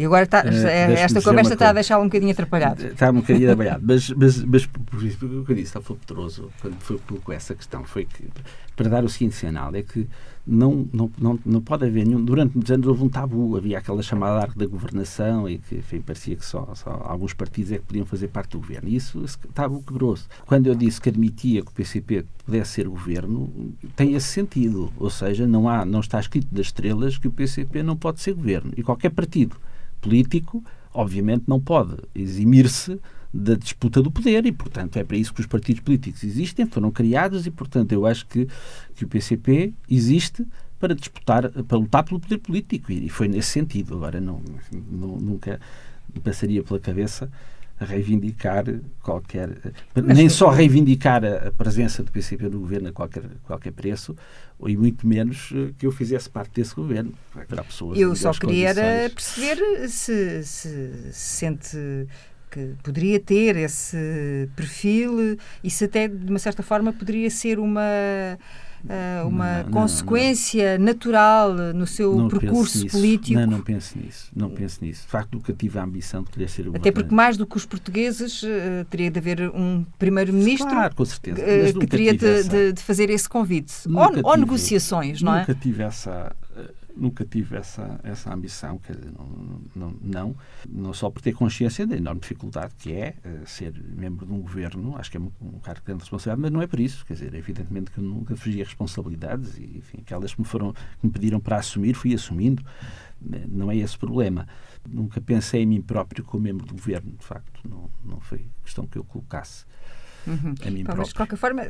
E agora está, Eh, deixe-me esta conversa está a deixá-lo um bocadinho atrapalhado. Está um bocadinho trabalhado, mas, mas, mas por isso, o que eu disse ao Filipe Pedroso, quando foi colocou essa questão, foi que, para dar o seguinte sinal, é que não, não, não, não pode haver nenhum. Durante muitos anos houve um tabu, havia aquela chamada arco da governação e que enfim, parecia que só, só alguns partidos é que podiam fazer parte do governo. E isso, esse tabu quebrou-se. Quando eu disse que admitia que o PCP pudesse ser governo, tem esse sentido. Ou seja, não, há, não está escrito das estrelas que o PCP não pode ser governo. E qualquer partido político, obviamente, não pode eximir-se da disputa do poder e, portanto, é para isso que os partidos políticos existem, foram criados e, portanto, eu acho que, que o PCP existe para disputar, para lutar pelo poder político e, foi nesse sentido. Agora, não, não- nunca passaria pela cabeça reivindicar qualquer. nem só reivindicar a, presença do PCP no governo a qualquer, qualquer preço, e muito menos eh, que eu fizesse parte desse governo. Haverá pessoas Eu só queria perceber se, se sente que poderia ter esse perfil e se até de uma certa forma poderia ser uma ah, uma Não, não, consequência natural no seu Não percurso político. Não, não penso nisso. Não penso nisso. De facto, nunca tive a ambição de querer ser o Até porque mais do que os portugueses eh, teria de haver um primeiro-ministro Claro, com certeza. eh, que teria de, de- fazer esse convite. Nunca Ou, ou tive- negociações, não é? Nunca tive essa, eh, nunca tive essa, essa ambição, quer dizer, não, não, não, não só por ter consciência da enorme dificuldade que é eh, ser membro de um governo, acho que é um, cargo de grande responsabilidade, mas não é por isso, quer dizer, evidentemente que eu nunca fugi a responsabilidades e, enfim, aquelas que me foram, que me pediram para assumir, fui assumindo, Eh, não é esse o problema. Nunca pensei em mim próprio como membro do governo, de facto, não, não foi questão que eu colocasse Uhum. a mim Pá, mas de próprio. qualquer forma,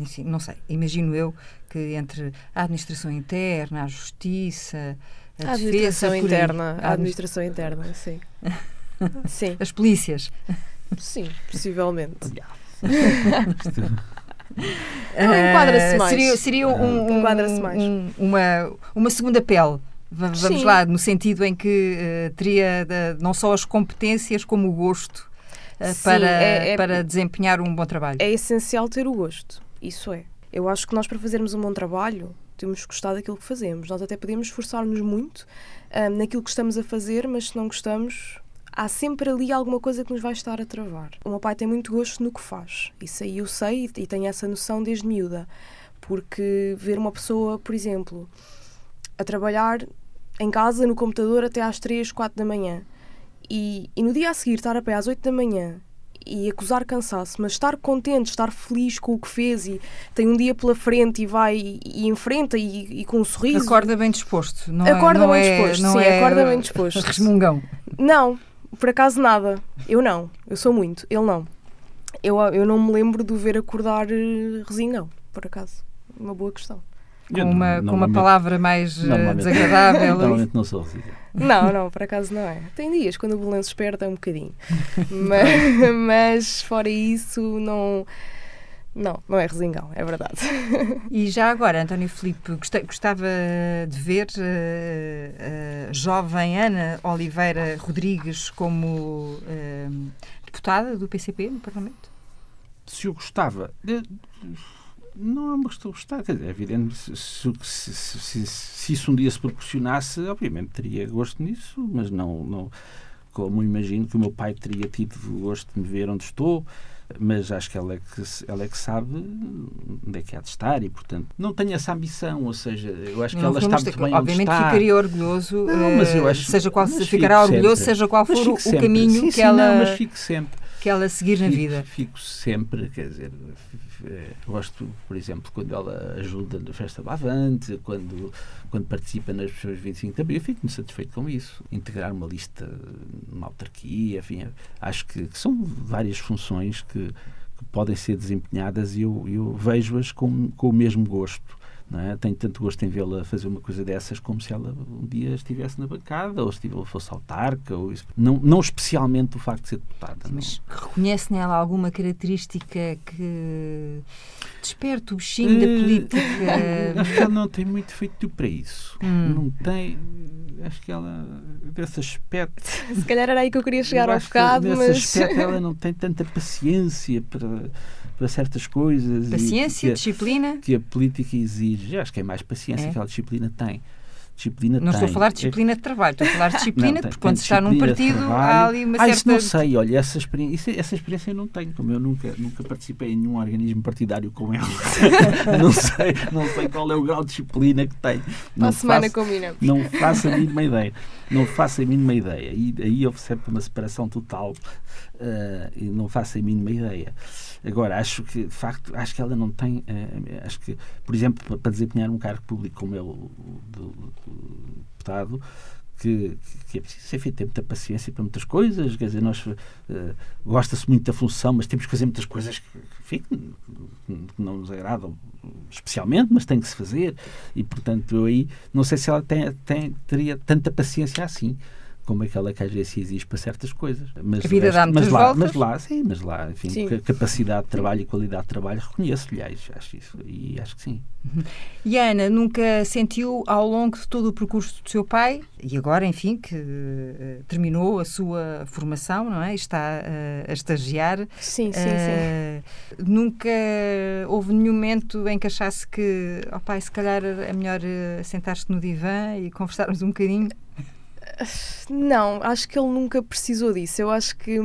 enfim, não sei, imagino eu que entre a administração interna, a justiça, a, A administração defesa, interna. a A admi- administração interna, sim. sim, as polícias. sim, possivelmente. Ah, enquadra-se mais. Seria, seria um, um- Enquadra-se mais. um- uma, uma segunda pele. Va- Vamos Sim. lá, no sentido em que eh, teria eh, não só as competências, como o gosto eh, Sim, para, é- é- para desempenhar um bom trabalho. É essencial ter o gosto. Isso é. Eu acho que nós, para fazermos um bom trabalho, temos que gostar daquilo que fazemos. Nós até podemos esforçar-nos muito ah, naquilo que estamos a fazer, mas se não gostamos, há sempre ali alguma coisa que nos vai estar a travar. O meu pai tem muito gosto no que faz. Isso aí eu sei e tenho essa noção desde miúda. Porque ver uma pessoa, por exemplo, a trabalhar em casa, no computador, até às 3, 4 da manhã e, e no dia a seguir estar a pé às 8 da manhã e acusar cansaço, mas estar contente, estar feliz com o que fez e tem um dia pela frente e vai e, e enfrenta e, e, com um sorriso. Acorda bem disposto, não acorda é? Bem é, disposto, não sim, é acorda bem disposto. Resmungão. Não, por acaso nada. Eu não. Eu sou muito. Ele não. Eu, eu não me lembro de o ver acordar uh, resingão, por acaso. Uma boa questão. Com uma, com uma palavra mais uh, desagradável. Normalmente não sou. Não, não, por acaso não é. Tem dias quando o balanço esperta é um bocadinho. mas, mas fora isso, não. Não, não é resingão, é verdade. E já agora, António Filipe, gostava de ver a uh, uh, jovem Ana Oliveira Rodrigues como uh, deputada do PCP no Parlamento? Se eu gostava. De não é uma questão de gostar. Quer dizer, é evidente, se, se, se, se, isso um dia se proporcionasse, obviamente teria gosto nisso, mas não, não como imagino que o meu pai teria tido gosto de me ver onde estou, mas acho que ela é que, ela é que sabe onde é que há de estar e, portanto, não tenho essa ambição, ou seja, eu acho que ela está muito bem Obviamente ficaria orgulhoso, não, mas eu acho, seja qual ficará orgulhoso, sempre. seja qual for o, sempre. caminho sim, que sim, ela... Não, mas fico sempre. Que ela seguir fico, na vida. Fico sempre, quer dizer, gosto, por exemplo, quando ela ajuda na Festa Bavante, quando, quando participa nas pessoas 25 de Abril, eu fico-me satisfeito com isso. Integrar uma lista numa autarquia, enfim, acho que, que são várias funções que, que, podem ser desempenhadas e eu, eu vejo-as com, com o mesmo gosto. É? Tenho tanto gosto em vê-la fazer uma coisa dessas como se ela um dia estivesse na bancada ou estivesse, fosse autarca. Ou isso. Não, não especialmente o facto de ser deputada. Mas não. reconhece nela alguma característica que desperte o bichinho uh, da política? Acho que ela não tem muito feito para isso. Hum. Não tem. Acho que ela, desse aspecto. Se calhar era aí que eu queria chegar eu ao bocado, mas. Nesse aspecto ela não tem tanta paciência para para certas coisas. Paciência, que a, disciplina? Que a política exige. Acho que é mais paciência é. que a disciplina tem. Disciplina não tem. estou a falar de disciplina de trabalho, estou a falar de disciplina, não, tem, porque quando se está num partido há ali uma ah, certa. Isso não sei, olha, essa experiência, essa experiência eu não tenho, como eu nunca, nunca participei em nenhum organismo partidário com ela. não, sei, não sei qual é o grau de disciplina que tem. Para a semana combinamos. Não faço a mínima ideia. Não faço a mínima ideia. E aí houve sempre uma separação total uh, e não faço a mínima ideia. Agora, acho que, de facto, acho que ela não tem. Uh, acho que, por exemplo, para desempenhar um cargo público como é o do, do deputado, que, que, é preciso enfim, ter muita paciência para muitas coisas. Quer dizer, nós uh, gosta-se muito da função, mas temos que fazer muitas coisas que, enfim, que não nos agradam especialmente, mas tem que se fazer. E, portanto, eu aí não sei se ela tem, tem, teria tanta paciência assim como aquela que às vezes se exige para certas coisas. Mas a vida resto, dá mas lá, voltas. mas lá, sim, mas lá, enfim, sim. capacidade de trabalho e qualidade de trabalho reconheço, aliás, acho isso e acho que sim. Uhum. E a Ana nunca sentiu ao longo de todo o percurso do seu pai e agora, enfim, que uh, terminou a sua formação, não é? Está uh, a estagiar. Sim, sim, uh, sim. Nunca houve nenhum momento em que achasse que, ó oh, pai, se calhar é melhor sentar-se no divã e conversarmos um bocadinho. Não, acho que ele nunca precisou disso. Eu acho que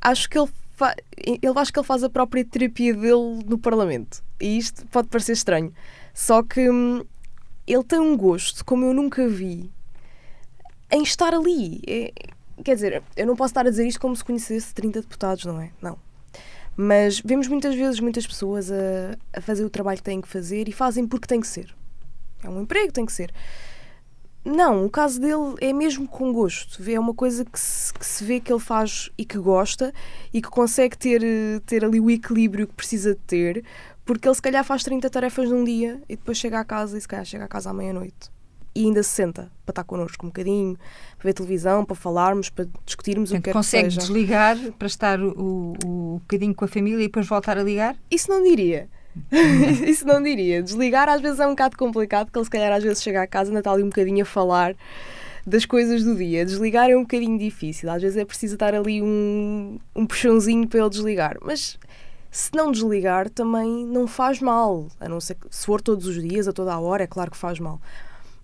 acho que ele, fa... ele acho que ele faz a própria terapia dele no Parlamento. E isto pode parecer estranho. Só que hum, ele tem um gosto, como eu nunca vi, em estar ali. É, quer dizer, eu não posso estar a dizer isto como se conhecesse 30 deputados, não é? Não. Mas vemos muitas vezes muitas pessoas a, a fazer o trabalho que têm que fazer e fazem porque tem que ser. É um emprego, tem que ser. Não, o caso dele é mesmo com gosto. É uma coisa que se, que se, vê que ele faz e que gosta e que consegue ter, ter ali o equilíbrio que precisa de ter, porque ele se calhar faz 30 tarefas num dia e depois chega à casa e se calhar chega à casa à meia-noite. E ainda se senta para estar connosco um bocadinho, para ver televisão, para falarmos, para discutirmos Portanto, o que é consegue que seja. desligar para estar o, o, o bocadinho com a família e depois voltar a ligar? Isso não diria. Isso não diria. Desligar às vezes é um bocado complicado, porque ele se calhar às vezes chega à casa e ainda está ali um bocadinho a falar das coisas do dia. Desligar é um bocadinho difícil. Às vezes é preciso estar ali um, um puxãozinho para ele desligar. Mas se não desligar também não faz mal. A não ser que, se for todos os dias, a toda a hora, é claro que faz mal.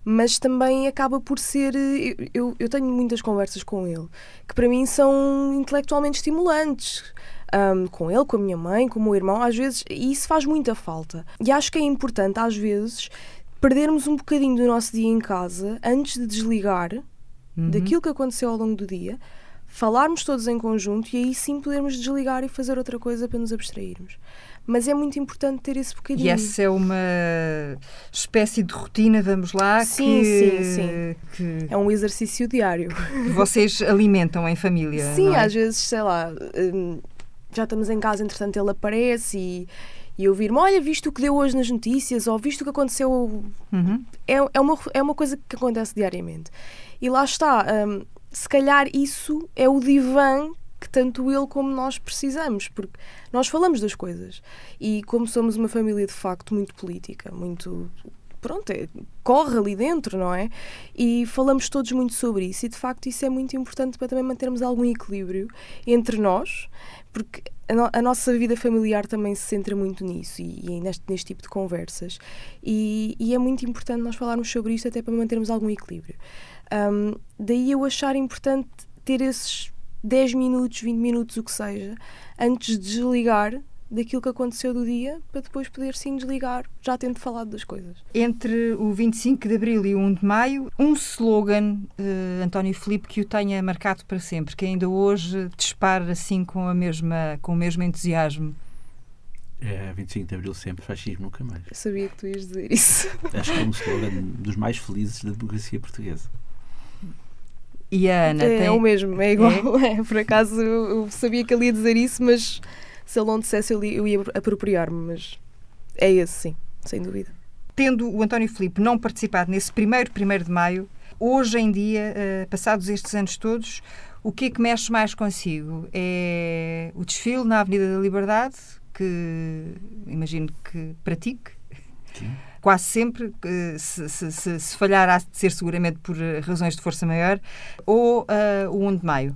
mas também acaba por ser. Eu, eu, eu tenho muitas conversas com ele que para mim são intelectualmente estimulantes. Um, com ele, com a minha mãe, com o meu irmão, às vezes, e isso faz muita falta. E acho que é importante, às vezes, perdermos um bocadinho do nosso dia em casa antes de desligar uhum. daquilo que aconteceu ao longo do dia, falarmos todos em conjunto e aí sim podermos desligar e fazer outra coisa para nos abstrairmos mas é muito importante ter esse bocadinho. E essa é uma espécie de rotina, vamos lá? Sim, que, sim, sim. Que é um exercício diário. Que vocês alimentam em família? Sim, é? às vezes, sei lá, hum, já estamos em casa, entretanto ele aparece e e ouvir-me, olha, visto o que deu hoje nas notícias, ou visto o que aconteceu. Uhum. É, é, uma, é uma coisa que acontece diariamente. E lá está, um, se calhar isso é o divã que tanto ele como nós precisamos, porque nós falamos das coisas. E como somos uma família de facto muito política, muito. Pronto, é, corre ali dentro, não é? E falamos todos muito sobre isso, e de facto isso é muito importante para também mantermos algum equilíbrio entre nós, porque a, no, a nossa vida familiar também se centra muito nisso e, e neste, neste tipo de conversas. E, e, é muito importante nós falarmos sobre isto até para mantermos algum equilíbrio. Um, daí eu achar importante ter esses 10 minutos, 20 minutos, o que seja, antes de desligar daquilo que aconteceu do dia, para depois poder sim desligar, já tendo falado das coisas. Entre o 25 de Abril e o 1 de Maio, um slogan, uh, António Filipe, que o tenha marcado para sempre, que ainda hoje dispara assim com, a mesma, com o mesmo entusiasmo. É, 25 de Abril sempre, fascismo nunca mais. Eu sabia que tu ias dizer isso. Acho que é um slogan dos mais felizes da democracia portuguesa. E a Ana é, tem... é o mesmo, é igual. É? É, por acaso eu sabia que ele ia dizer isso, mas se ele não dissesse eu ia, eu ia apropriar-me. Mas é esse, sim, sem dúvida. Tendo o António Filipe não participado nesse primeiro primeiro de maio, hoje em dia, uh, passados estes anos todos, o que é que mexe mais consigo? É o desfile na Avenida da Liberdade, que imagino que pratique. Sim quase sempre, se, se, se, se falhar, há de ser seguramente por eh, razões de força maior, ou uh, o 1 de maio?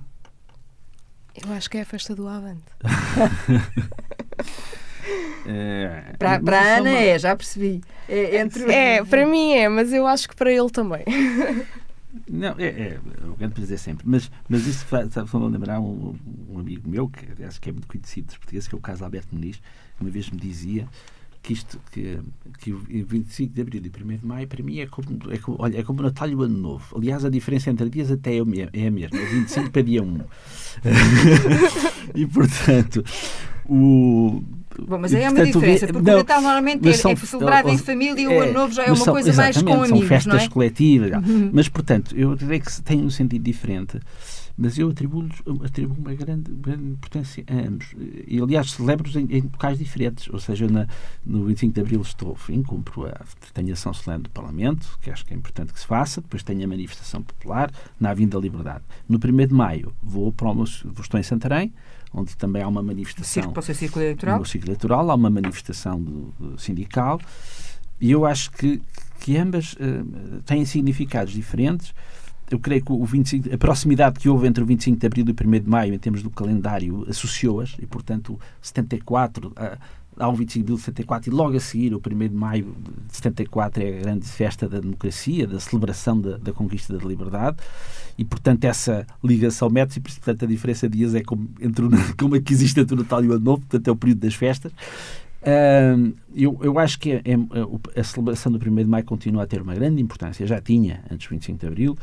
Eu acho que é a festa do Avante. É, para, para a Ana uma... é, já percebi. É, entre... é, para mim é, mas eu acho que para ele também. Não, é, é o grande para dizer sempre. Mas, mas isso faz-me lembrar um, um, amigo meu, que acho que é muito conhecido dos portugueses, que é o Carlos Alberto Muniz, que uma vez me dizia que isto, que, que o 25 de Abril e 1 de Maio, para mim, é como, é como, olha, é como o Natal e o Ano Novo. Aliás, a diferença entre dias até é, é a mesma. É 25 para dia 1. e, portanto, o... Bom, mas aí é uma diferença, porque não, o Natal normalmente é, são, é celebrado em família e o Ano Novo já é uma são, coisa mais com amigos, São festas é? coletivas. Uhum. Mas, portanto, eu diria que tem um sentido diferente mas eu atribuo, atribuo uma grande, grande importância a ambos. E, aliás, celebro-os em, em locais diferentes. Ou seja, na, no 25 de Abril estou, enfim, cumpro a, tenho a ação solene do Parlamento, que acho que é importante que se faça, depois tenho a manifestação popular na Avenida da Liberdade. No 1 de Maio vou para o estou em Santarém, onde também há uma manifestação. Para o círculo eleitoral? No círculo eleitoral, há uma manifestação do, do sindical, e eu acho que, que ambas uh, têm significados diferentes eu creio que o 25, a proximidade que houve entre o 25 de Abril e o 1 de Maio, em termos do calendário, associou-as, e portanto, 74, há um 25 de abril de 74 e logo a seguir, o 1 de maio de 74, é a grande festa da democracia, da celebração da, da conquista da liberdade, e portanto essa ligação mete-se, portanto a diferença de dias é como, entre como é que existe entre o Natal e o Ano Novo, portanto é o período das festas, Eu, eu acho que é, é, a celebração do 1 de Maio continua a ter uma grande importância, já tinha antes do 25 de Abril,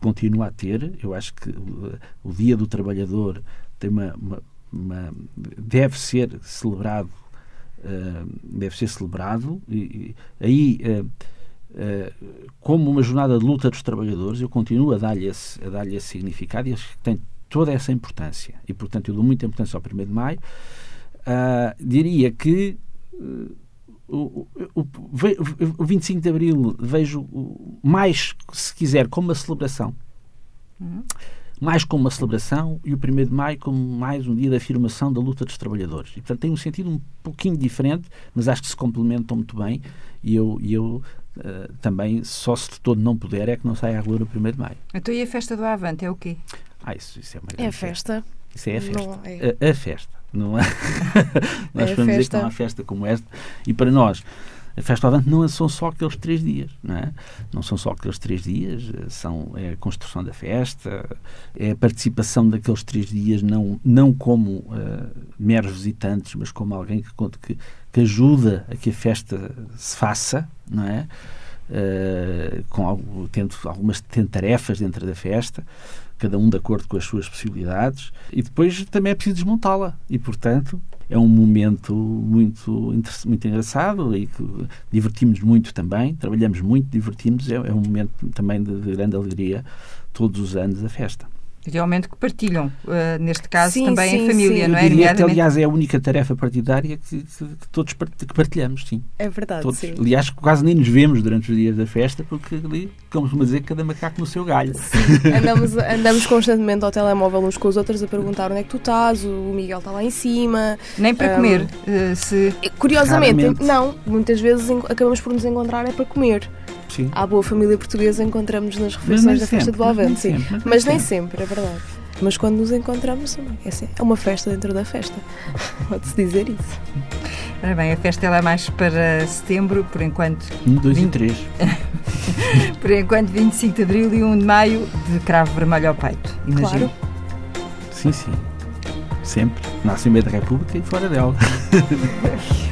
continua a ter. Eu acho que o, o Dia do Trabalhador tem uma, uma, uma deve ser celebrado, uh, deve ser celebrado, e, e aí. Uh, como uma jornada de luta dos trabalhadores, eu continuo a dar-lhe esse, dar esse significado e acho que tem toda essa importância. E, portanto, eu dou muita importância ao 1 de Maio uh, diria que uh, o, o, o, 25 de Abril vejo mais, se quiser, como uma celebração. Uhum. Mais como uma celebração e o 1 de Maio como mais um dia de afirmação da luta dos trabalhadores. E, portanto, tem um sentido um pouquinho diferente, mas acho que se complementam muito bem. E eu, e eu Uh, também, só se de todo não puder, é que não saia à rua no 1 de Maio. Então, e a festa do Avante é o quê? Ah, isso, isso é uma É a festa. festa. Isso é a festa. É. A, a, festa. Não é? Nós é podemos dizer que não há festa como esta. E para nós, A festa do Avante não são só aqueles três dias, não é? Não são só aqueles três dias, são, é a construção da festa, é a participação daqueles três dias, não, não como uh, meros visitantes, mas como alguém que, que, que ajuda a que a festa se faça, não é? Uh, com algo, tendo algumas tarefas dentro da festa, cada um de acordo com as suas possibilidades, e depois também é preciso desmontá-la. E, portanto, é um momento muito, muito engraçado e que divertimos muito também, trabalhamos muito, divertimos, é, é um momento também de, de grande alegria todos os anos a festa. Realmente que partilham, uh, neste caso sim, também sim, em família, sim. não é? Eu diria que, aliás, é a única tarefa partidária que, que, que todos que partilhamos, sim. É verdade, todos. sim. Aliás, quase nem nos vemos durante os dias da festa, porque ali, como se dizer, cada macaco no seu galho. Sim. Andamos, andamos constantemente ao telemóvel uns com os outros a perguntar onde é que tu estás, o Miguel está lá em cima. Nem para um, comer, uh, se... Curiosamente, Raramente. não. Muitas vezes acabamos por nos encontrar é para comer. Sim. À boa família portuguesa encontramos nas refeições da festa de Boavante, sim. Sempre, mas, mas nem sempre, é verdade. Mas quando nos encontramos também, é, assim, é uma festa dentro da festa. Pode-se dizer isso. Ora bem, a festa ela é mais para setembro, por enquanto. 1, 2 20... e 3. por enquanto, 25 de abril e 1 de maio, de cravo vermelho ao peito. Imagino. Claro. Sim, sim. Sempre. Na Assembleia da República e fora dela.